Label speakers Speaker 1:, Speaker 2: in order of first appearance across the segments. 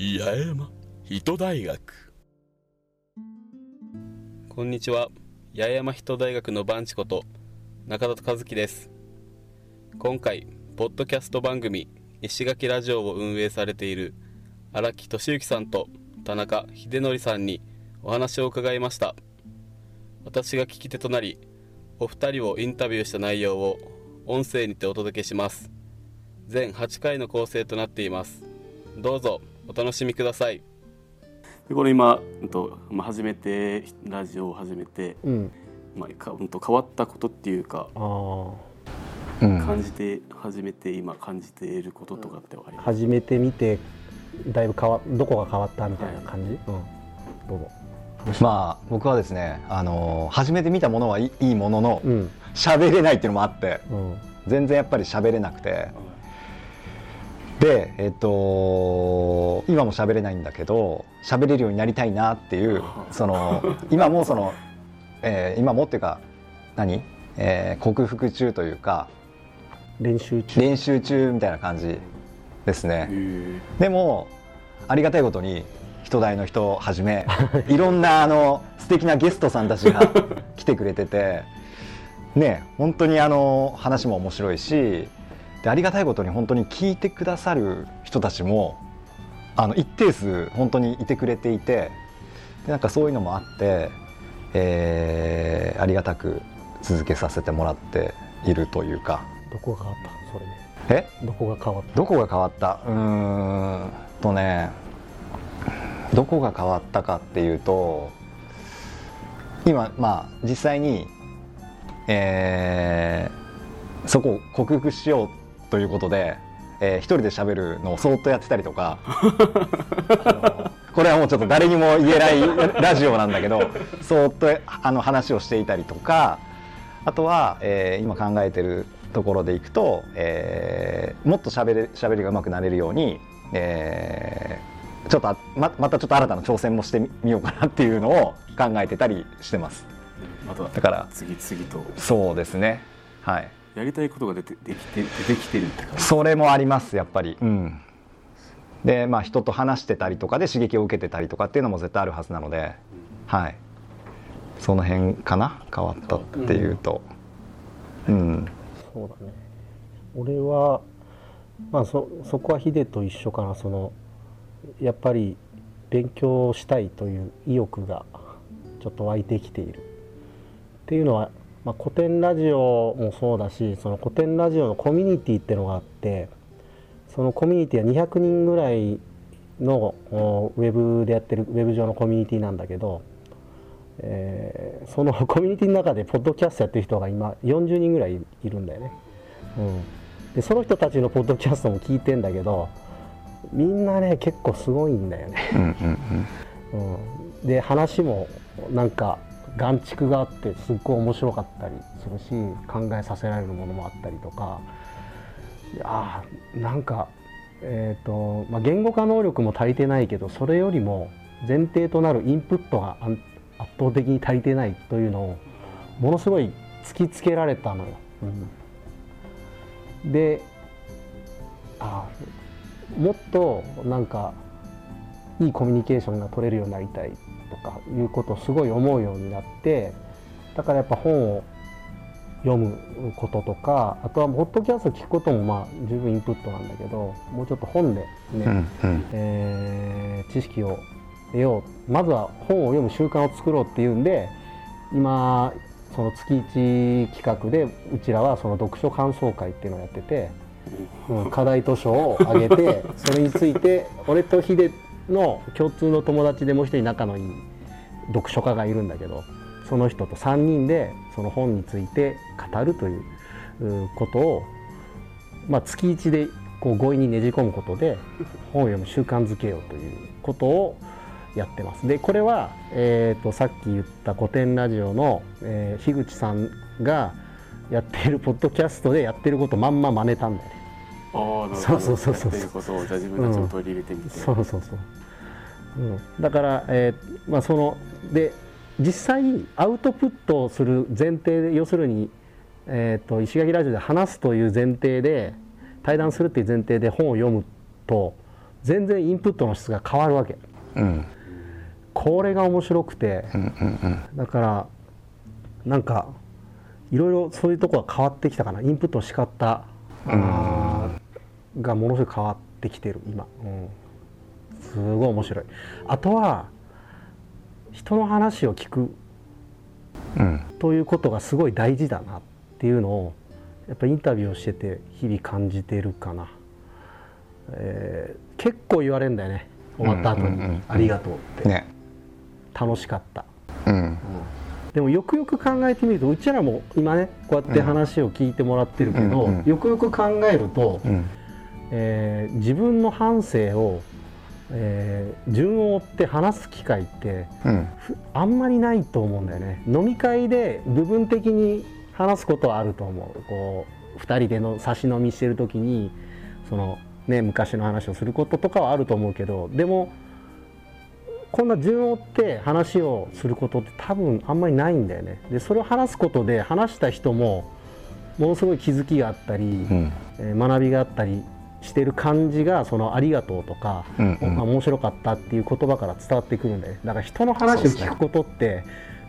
Speaker 1: 八重山人大学。
Speaker 2: こんにちは。八重山人大学のバンチこと中田和樹です。今回ポッドキャスト番組石垣ラジオを運営されている荒木俊之さんと田中秀則さんにお話を伺いました。私が聞き手となりお二人をインタビューした内容を音声にてお届けします。全8回の構成となっています。どうぞ。お楽しみください。でこれ今、うんとまあ、初めてラジオを始めて、
Speaker 3: うん。
Speaker 2: まあ、かうんと変わったことっていうか
Speaker 3: ああ
Speaker 2: 感じて初めて今感じていることとかってあります？
Speaker 3: 初めて見てだいぶ変わどこが変わったみたいな感じ、うん。どうぞ。
Speaker 4: まあ僕はですね、あの初めて見たものはいいいいものの
Speaker 3: うん。
Speaker 4: 喋れないっていうのもあって
Speaker 3: うん。
Speaker 4: 全然やっぱり喋れなくてでえっと今も喋れないんだけど喋れるようになりたいなっていうその今もその、えー今もっていうか何、えー克服中というか
Speaker 3: 練習中。
Speaker 4: 練習中みたいな感じですね。
Speaker 2: へ
Speaker 4: でもありがたいことに人大の人をはじめ いろんなあの素敵なゲストさんたちが 来てくれててね本当にあの話も面白いしでありがたいことに本当に聞いてくださる人たちもあの一定数本当にいてくれていてでなんかそういうのもあって、えーありがたく続けさせてもらっているというか。
Speaker 3: どこが変わった？それで。
Speaker 4: え？
Speaker 3: どこが変わっ
Speaker 4: どこが変わった？うーんとねどこが変わったかっていうと今まあ実際に、えーそこを克服しようということで、えー一人で喋るのをそーっとやってたりとか これはもうちょっと誰にも言えない ラジオなんだけどそーっとあの話をしていたりとかあとは、えー今考えてるところでいくと、えーもっと喋れ喋りが上手くなれるように、えーちょっとあままたちょっと新たな挑戦もしてみみようかなっていうのを考えてたりしてます。だから
Speaker 2: 次々と。
Speaker 4: そうですね。はい
Speaker 2: やりたいことが出てできて出てきてるって感じ。
Speaker 4: それもありますやっぱり。うん。でまあ人と話してたりとかで刺激を受けてたりとかっていうのも絶対あるはずなので。はい。その辺かな？変わったっていうと。うん。
Speaker 3: そうだね。俺はまあそそこはヒデと一緒かな。そのやっぱり勉強したいという意欲がちょっと湧いてきている。っていうのは、まあ、古典ラジオもそうだしその古典ラジオのコミュニティっていうのがあってそのコミュニティは200人ぐらいのおウェブでやってるウェブ上のコミュニティなんだけど、えーそのコミュニティの中でポッドキャストやってる人が今40人ぐらいいるんだよね。うん、でその人たちのポッドキャストも聞いてんだけどみんなね結構すごいんだよね。
Speaker 4: うん、
Speaker 3: で話もなんか眼蓄があってすっごい面白かったりするし考えさせられるものもあったりとかいやーなんか、えーとまあ、言語化能力も足りてないけどそれよりも前提となるインプットが圧倒的に足りてないというのをものすごい突きつけられたのよ。うんであーもっとなんかいいコミュニケーションが取れるようになりたいとかいうことをすごい思うようになってだからやっぱ本を読むこととかあとはポッドキャスト聞くこともまあ十分インプットなんだけどもうちょっと本でね、
Speaker 4: うんうん。
Speaker 3: えー知識を得よう。まずは本を読む習慣を作ろうっていうんで今その月1企画でうちらはその読書感想会っていうのをやってて、うん、課題図書をあげてそれについて俺とヒデの共通の友達でもう一人仲のいい読書家がいるんだけどその人と3人でその本について語るということを、まあ、月1でこう強引にねじ込むことで本を読む習慣づけようということをやってます。でこれは、えー、とさっき言った古典ラジオの、えー樋口さんがやっているポッドキャストでやってることまんま真似たんだよね。
Speaker 2: ああなるほど。
Speaker 3: そうそうそうそう
Speaker 2: やってることをじゃあ自分たちも取り入れてみて、
Speaker 3: そうそうそう、うん、だから、えーまあそので実際アウトプットをする前提で要するに、えー、と石垣ラジオで話すという前提で対談するっていう前提で本を読むと全然インプットの質が変わるわけ。
Speaker 4: うん
Speaker 3: これが面白くて
Speaker 4: うんうん
Speaker 3: だからなんかいろいろそういうとこは変わってきたかな。インプットの仕方。あーがものすごい変わってきてる今、うん、すごい面白い。あとは人の話を聞く
Speaker 4: うん。うん
Speaker 3: ということがすごい大事だなっていうのをやっぱインタビューをしてて日々感じてるかな、えー結構言われるんだよね。終わった後に。
Speaker 4: うんうんうんうん「
Speaker 3: ありがとう」って、
Speaker 4: ね。
Speaker 3: 楽しかった。
Speaker 4: うん。
Speaker 3: でもよくよく考えてみるとうちらも今ねこうやって話を聞いてもらってるけど、
Speaker 4: うんうん。
Speaker 3: よくよく考えると、
Speaker 4: うん
Speaker 3: えー自分の反省を、えー順を追って話す機会って
Speaker 4: うん。
Speaker 3: ふあんまりないと思うんだよね。飲み会で部分的に話すことはあると思う。こう2人での差し飲みしてる時にその、ね、昔の話をすることとかはあると思うけどでもこんな順を追って話をすることって多分あんまりないんだよね。でそれを話すことで話した人もものすごい気づきがあったり、
Speaker 4: うん。
Speaker 3: えー学びがあったりしてる感じがその「ありがとう」とか、
Speaker 4: うんうん。
Speaker 3: まあ面白かったっていう言葉から伝わってくるんでだから人の話を聞くことって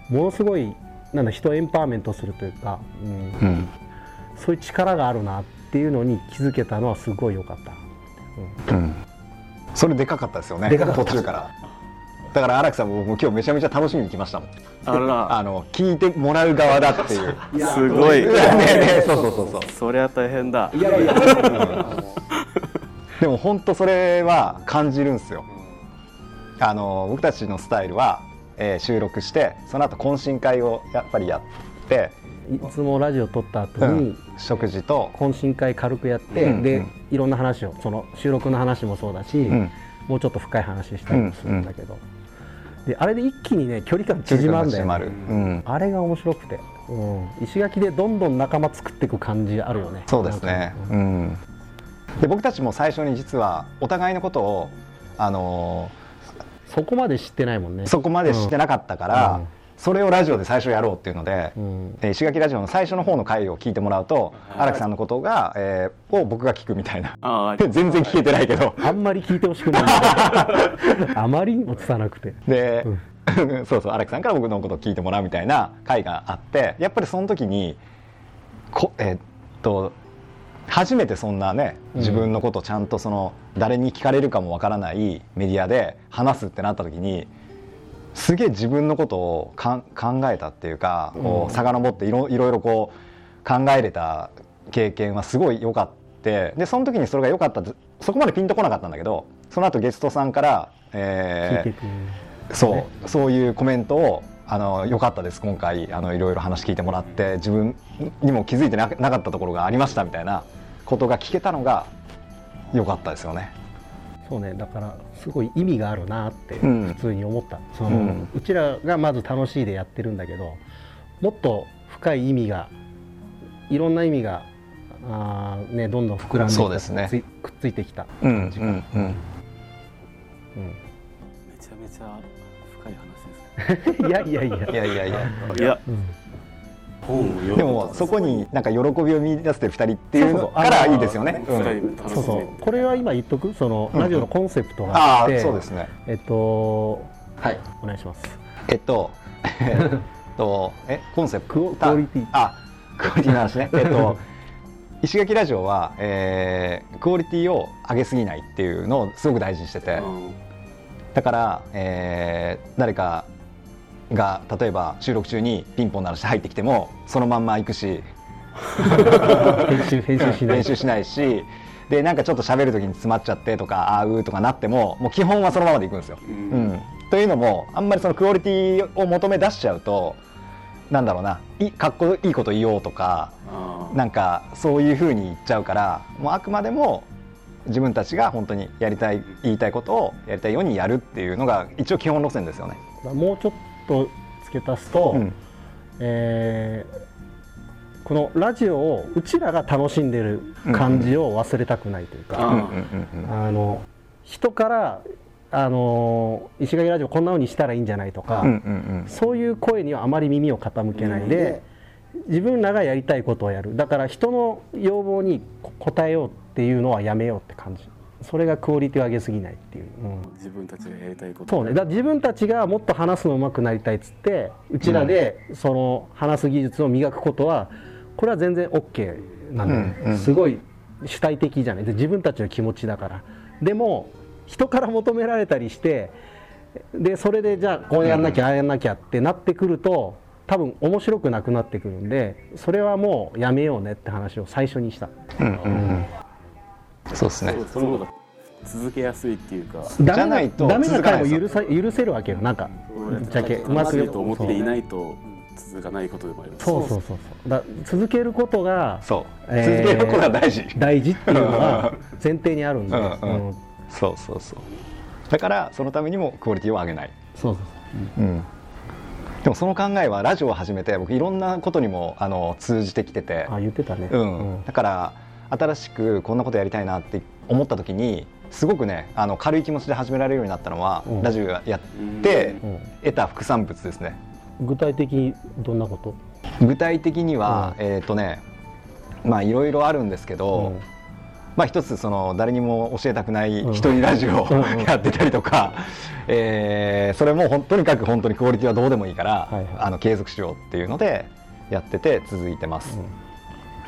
Speaker 3: ものすごいなんだ人をエンパワーメントするというか、うん。
Speaker 4: うん。
Speaker 3: そういう力があるなっていうのに気づけたのはすごい良かった。
Speaker 4: うん。それでかかったですよね
Speaker 3: でかかった。
Speaker 4: 途中から。だから荒木さんも僕も今日めちゃめちゃ楽しみに来ましたもん。
Speaker 2: あら
Speaker 4: あの聞いてもら。う側だっていう
Speaker 2: すごい
Speaker 4: ねねそうそうそうそう
Speaker 2: そりゃ大変だ
Speaker 3: いやいや
Speaker 4: でも本当それは感じるんですよ。あの僕たちのスタイルは、えー収録してその後懇親会をやっぱりやって、
Speaker 3: いつもラジオ撮った後に、
Speaker 4: うん食事と、
Speaker 3: 懇親会軽くやって、で
Speaker 4: うんうん。
Speaker 3: いろんな話をその収録の話もそうだし、
Speaker 4: うん。
Speaker 3: もうちょっと深い話したりもするんだけど、であれで一気にね距離感縮まるんだよ、ね、
Speaker 4: うん、
Speaker 3: あれが面白くて、うん、石垣でどんどん仲間作っていく感じあるよね。
Speaker 4: そうですね。うんで僕たちも最初に実はお互いのことをあの
Speaker 3: そこまで知ってないもんね。
Speaker 4: ーそこまで知ってなかったから、
Speaker 3: うん。
Speaker 4: それをラジオで最初やろうっていうので、
Speaker 3: うん。
Speaker 4: で石垣ラジオの最初の方の回を聞いてもらうと荒木さんのことが、えーを僕が聞くみたいな。
Speaker 2: あ
Speaker 4: 全然聞けてないけど。
Speaker 3: あんまり聞いてほしくない。あまりにも拙くて。
Speaker 4: で、そうそう荒木さんから僕のことを聞いてもらうみたいな回があってやっぱりその時にこえーっと初めてそんなね自分のことをちゃんとその誰に聞かれるかもわからないメディアで話すってなった時にすげえ自分のことを考えたっていうかこう遡っていろいろいろこう考えれた経験はすごい良かってでその時にそれが良かったってそこまでピンとこなかったんだけどその後ゲストさんから、えーそうそういうコメントをあの良かったです今回あのいろいろ話聞いてもらって自分にも気づいてななかったところがありましたみたいなことが聞けたのが良かったですよね。
Speaker 3: そうねだからすごい意味があるなって
Speaker 4: うん。
Speaker 3: 普通に思った、その
Speaker 4: うん。
Speaker 3: うちらがまず楽しいでやってるんだけどもっと深い意味がいろんな意味があー、ね、どんどん膨らんで
Speaker 4: そうですね。
Speaker 3: くっついてきた
Speaker 4: うん
Speaker 3: 感じが、
Speaker 4: うんうん
Speaker 3: うん。
Speaker 2: めちゃめちゃ い
Speaker 3: やいやいや。
Speaker 4: いやいやいや。
Speaker 2: いや。
Speaker 3: うん
Speaker 4: でもそこになんか喜びを見出してる二人っていう
Speaker 3: そうそうそう。
Speaker 4: のからいいですよね。
Speaker 3: そうそう。これは今言っとく？その
Speaker 4: うん。
Speaker 3: ラジオのコンセプトが
Speaker 4: ああ
Speaker 3: あって、
Speaker 4: そうですね。
Speaker 3: えっと
Speaker 4: はい。
Speaker 3: お願いします。
Speaker 4: えっとえっとえコンセプト。
Speaker 3: クオクオリティ。
Speaker 4: あクオリティの話ね。えっと石垣ラジオは、えークオリティを上げすぎないっていうのをすごく大事にしてて、
Speaker 2: うん。
Speaker 4: だから、えー誰かが例えば収録中にピンポン鳴らして入ってきてもそのまんま行くし。
Speaker 3: 編集編集しない。
Speaker 4: 練習しないし。でなんかちょっと喋る時に詰まっちゃってとかあーうーとかなってももう基本はそのままでいくんですよ。
Speaker 2: う
Speaker 4: うん。ん、というのもあんまりそのクオリティを求め出しちゃうとなんだろうな。いかっこいいこと言おうとかなんかそういうふうに言っちゃうからもうあくまでも自分たちが本当にやりたい言いたいことをやりたいようにやるっていうのが一応基本路線ですよね。
Speaker 3: もうちょっと付け足すと、
Speaker 4: うん。
Speaker 3: えーこのラジオをうちらが楽しんでる感じを忘れたくないというか、
Speaker 2: あ
Speaker 4: うんうんうんうん。
Speaker 3: あの人からあの石垣ラジオこんな風にしたらいいんじゃないとか、
Speaker 4: うんうん
Speaker 3: そういう声にはあまり耳を傾けないで、自分らがやりたいことをやる。だから人の要望に応えようっていうのはやめようって感じ、それがクオリティを上げすぎないっていう、うん。
Speaker 2: 自分たちがやりたいこと。
Speaker 3: そうね、だ自分たちがもっと話すの上手くなりたいっつってうちらでその話す技術を磨くことはこれは全然 OK なんだよね、
Speaker 4: うんうん。
Speaker 3: すごい主体的じゃない。で自分たちの気持ちだから。でも人から求められたりしてでそれでじゃあこうやんなきゃああやんなきゃってなってくると多分面白くなくなってくるんでそれはもうやめようねって話を最初にした。
Speaker 4: うんうんうんそうですね。
Speaker 2: そうその方が続けやすいっていうか。
Speaker 3: ダメ
Speaker 4: じゃないと
Speaker 3: ダメ
Speaker 4: かないです。
Speaker 3: 回も許さ許せるわけよ。なんかぶっちゃけうまく。
Speaker 2: いと思っていないと続かないことでもあります。
Speaker 3: そうそうそうそう。だ続けることが
Speaker 4: そう、
Speaker 3: えー
Speaker 4: 続けることが大事。
Speaker 3: 大事っていうのは 前提にあるんで、
Speaker 4: うんうん。
Speaker 3: うん。
Speaker 4: そうそうそう。だからそのためにもクオリティを上げない、
Speaker 3: そうそう
Speaker 4: う。ん、でもその考えはラジオを始めて僕いろんなことにもあの通じてきてて。
Speaker 3: あ言ってたね、
Speaker 4: うん。だから新しくこんなことやりたいなって思った時にすごくねあの軽い気持ちで始められるようになったのは、
Speaker 3: うん。
Speaker 4: ラジオやって
Speaker 3: うん。
Speaker 4: 得た副産物ですね。
Speaker 3: 具体的にどんなこと、
Speaker 4: 具体的には、えっ、とねまあいろいろあるんですけど、
Speaker 3: うん。
Speaker 4: まあ一つその誰にも教えたくない一人ラジオを
Speaker 3: うん。うん。
Speaker 4: やってたりとか、えーそれもとにかく本当にクオリティはどうでもいいから、
Speaker 3: はいはい。
Speaker 4: あの継続しようっていうのでやってて続いてます。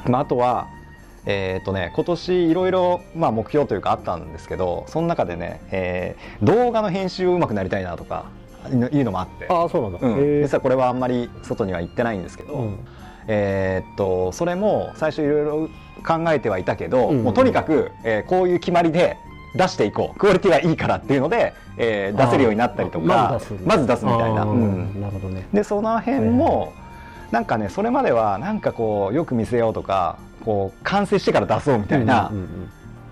Speaker 4: まあ、あとはえーとね、今年いろいろまあ目標というかあったんですけどその中でね、えー動画の編集をうまくなりたいなとかいうのもあって、
Speaker 3: ああそうなんだ、
Speaker 4: うん。実はこれはあんまり外には言ってないんですけど、
Speaker 3: うん。
Speaker 4: えーっとそれも最初いろいろ考えてはいたけど、
Speaker 3: うん
Speaker 4: もうとにかく、えーこういう決まりで出していこう。クオリティがいいからっていうので、えー出せるようになったりとか
Speaker 3: まず出す
Speaker 4: みたいな。うん。
Speaker 3: なるほどね。
Speaker 4: でその辺も、なんかねそれまではなんかこうよく見せようとかこう完成してから出そうみたいな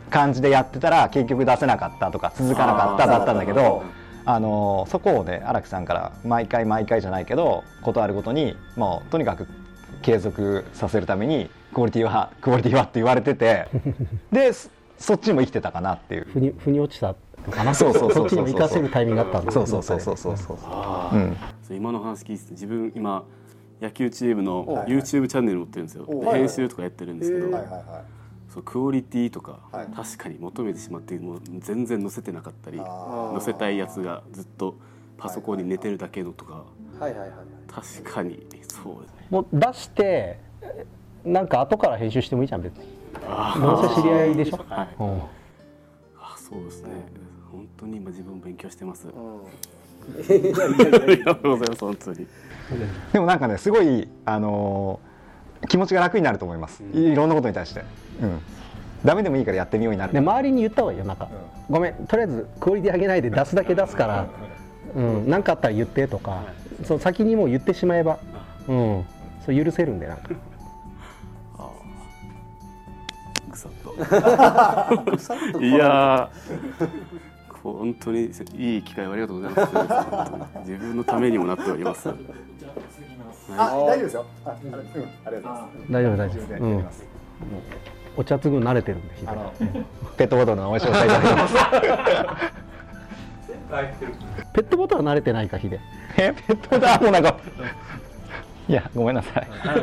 Speaker 4: 感じでやってたら結局出せなかったとか続かなかっただったんだけど。あのそこをね荒木さんから毎回毎回じゃないけどことあるごとにもうとにかく継続させるためにクオリティはクオリティはって言われてて でそそっちも生きてたかなっていう。
Speaker 3: 腑に腑に落ちたのかな？
Speaker 4: そうそうそうそう
Speaker 3: っちにも活かせるタイミングがあったんだ。
Speaker 4: そうそうそうそうそうそう。
Speaker 2: ああ、
Speaker 4: うん。
Speaker 2: そう今の話聞いてて自分今野球チームの YouTube チャンネル持ってるんですよ、で
Speaker 5: はいはい
Speaker 2: 編集とかやってるんですけど、
Speaker 5: はいはい。はい
Speaker 2: そうクオリティとか、
Speaker 5: はい。
Speaker 2: 確かに求めてしまってもう全然載せてなかったり載せたいやつがずっとパソコンに寝てるだけのとか。
Speaker 5: はいはいはい
Speaker 2: 確かに。そうですね。
Speaker 3: もう出してなんか後から編集してもいいじゃん別に。
Speaker 2: あ
Speaker 3: どうせ知り合いでしょ、
Speaker 2: はい。
Speaker 3: うん。
Speaker 2: あそうですね。本当に今自分勉強してます、
Speaker 5: うん
Speaker 2: ありがとうございます本当に。
Speaker 4: でもなんかねすごいあのー気持ちが楽になると思います。いろんなことに対して。うん。ダメでもいいからやってみようになる。
Speaker 3: で周りに言った方がいいよなん。か、ごめんとりあえずクオリティ上げないで出すだけ出すからうん。何かあったら言ってとか、そう先にもう言ってしまえばうん。そう許せるんでなんか。
Speaker 2: ぐさっと いやー本当にいい機会をありがとうございます。自分のためにもなっております。
Speaker 5: あ大丈夫ですよ。あうんありがとうございます
Speaker 3: 大丈夫大丈夫、うん、お茶継ぐの慣れてるんで
Speaker 4: あのペットボトルのお茶いただきます
Speaker 3: ペットボトルは慣れてないかヒデ。
Speaker 4: えペットボトルあもうなんかい。やごめんなさい。
Speaker 2: はい